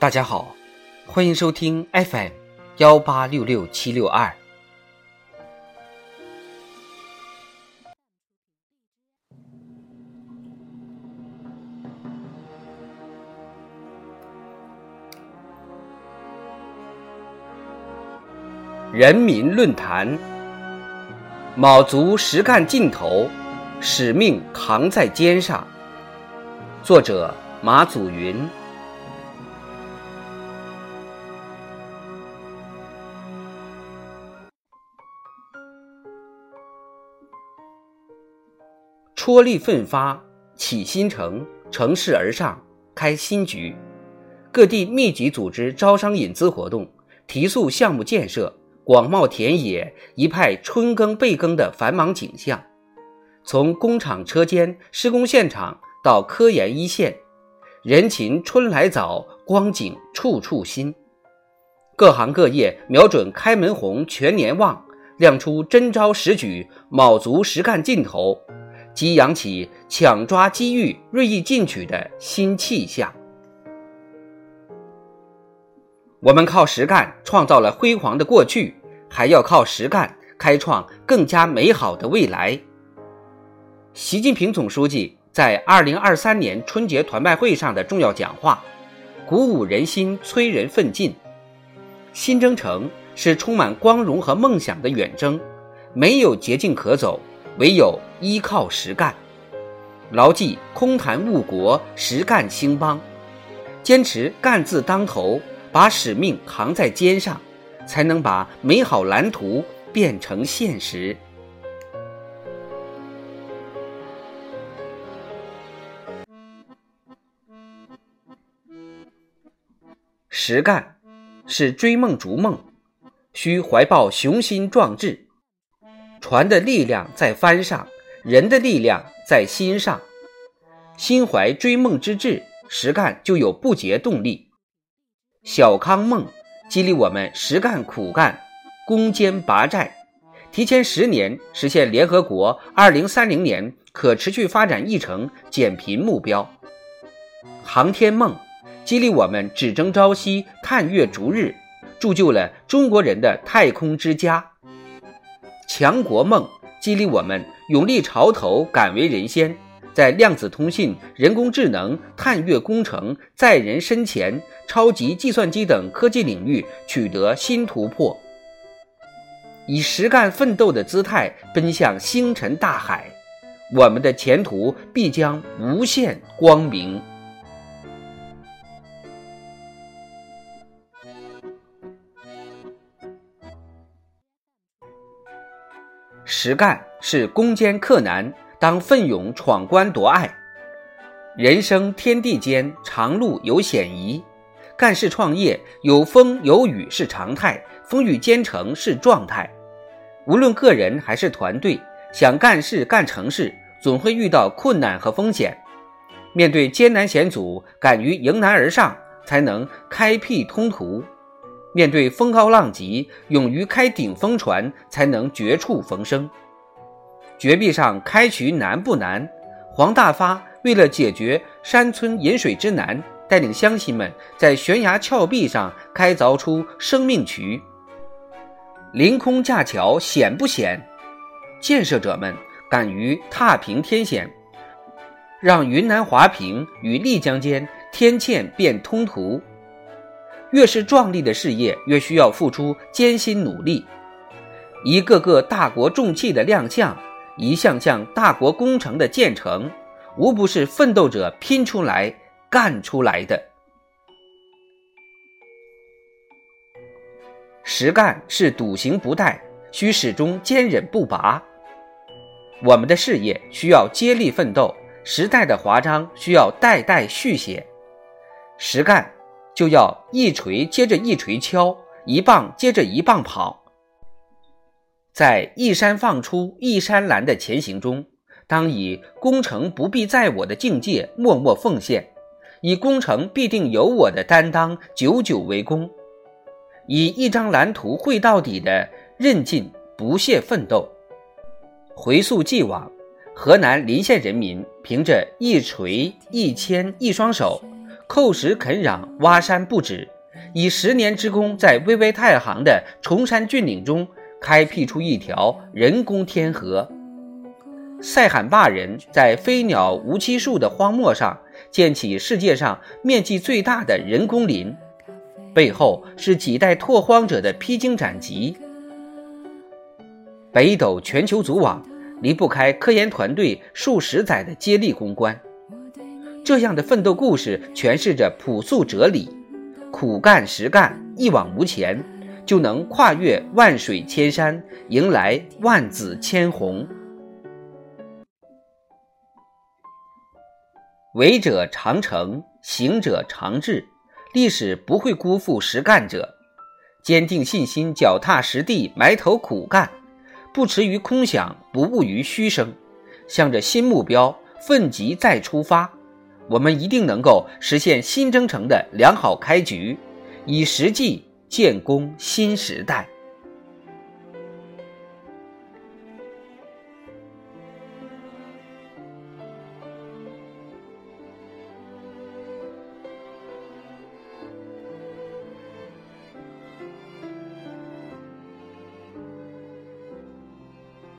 大家好，欢迎收听 FM 幺八六六七六二。人民论坛：卯足实干劲头，使命扛在肩上。作者：马祖云。踔厉奋发，起新城，乘势而上，开新局。各地密集组织招商引资活动，提速项目建设，广袤田野一派春耕备耕的繁忙景象。从工厂车间、施工现场到科研一线，人勤春来早，光景处处新。各行各业瞄准开门红、全年旺，亮出真招实举、卯足实干劲头。激扬起抢抓机遇、锐意进取的新气象。我们靠实干创造了辉煌的过去，还要靠实干开创更加美好的未来。习近平总书记在二零二三年春节团拜会上的重要讲话，鼓舞人心，催人奋进。新征程是充满光荣和梦想的远征，没有捷径可走。唯有依靠实干，牢记空谈误国，实干兴邦，坚持干字当头，把使命扛在肩上，才能把美好蓝图变成现实。实干是追梦逐梦，需怀抱雄心壮志。船的力量在帆上，人的力量在心上。心怀追梦之志，实干就有不竭动力。小康梦激励我们实干苦干，攻坚拔寨，提前十年实现联合国二零三零年可持续发展议程减贫目标。航天梦激励我们只争朝夕，探月逐日，铸就了中国人的太空之家。强国梦激励我们勇立潮头，敢为人先，在量子通信、人工智能、探月工程、载人深潜、超级计算机等科技领域取得新突破，以实干奋斗的姿态奔向星辰大海，我们的前途必将无限光明。实干是攻坚克难，当奋勇闯关夺爱。人生天地间，长路有险夷，干事创业有风有雨是常态，风雨兼程是状态。无论个人还是团队，想干事干成事，总会遇到困难和风险。面对艰难险阻，敢于迎难而上，才能开辟通途。面对风高浪急，勇于开顶风船，才能绝处逢生。绝壁上开渠难不难？黄大发为了解决山村饮水之难，带领乡亲们在悬崖峭壁上开凿出生命渠。凌空架桥险不险？建设者们敢于踏平天险，让云南华平与丽江间天堑变通途。越是壮丽的事业，越需要付出艰辛努力。一个个大国重器的亮相，一项项大国工程的建成，无不是奋斗者拼出来、干出来的。实干是笃行不怠，需始终坚忍不拔。我们的事业需要接力奋斗，时代的华章需要代代续写。实干。就要一锤接着一锤敲，一棒接着一棒跑，在一山放出一山拦的前行中，当以功成不必在我的境界默默奉献，以功成必定有我的担当久久为功，以一张蓝图绘到底的韧劲不懈奋斗。回溯既往，河南临县人民凭着一锤一签一双手。叩石垦壤，挖山不止，以十年之功，在巍巍太行的崇山峻岭中开辟出一条人工天河。塞罕坝人在飞鸟无栖树的荒漠上建起世界上面积最大的人工林，背后是几代拓荒者的披荆斩棘。北斗全球组网离不开科研团队数十载的接力攻关。这样的奋斗故事诠释着朴素哲理：苦干实干，一往无前，就能跨越万水千山，迎来万紫千红。为者常成，行者常至。历史不会辜负实干者，坚定信心，脚踏实地，埋头苦干，不驰于空想，不骛于虚声，向着新目标奋楫再出发。我们一定能够实现新征程的良好开局，以实际建功新时代。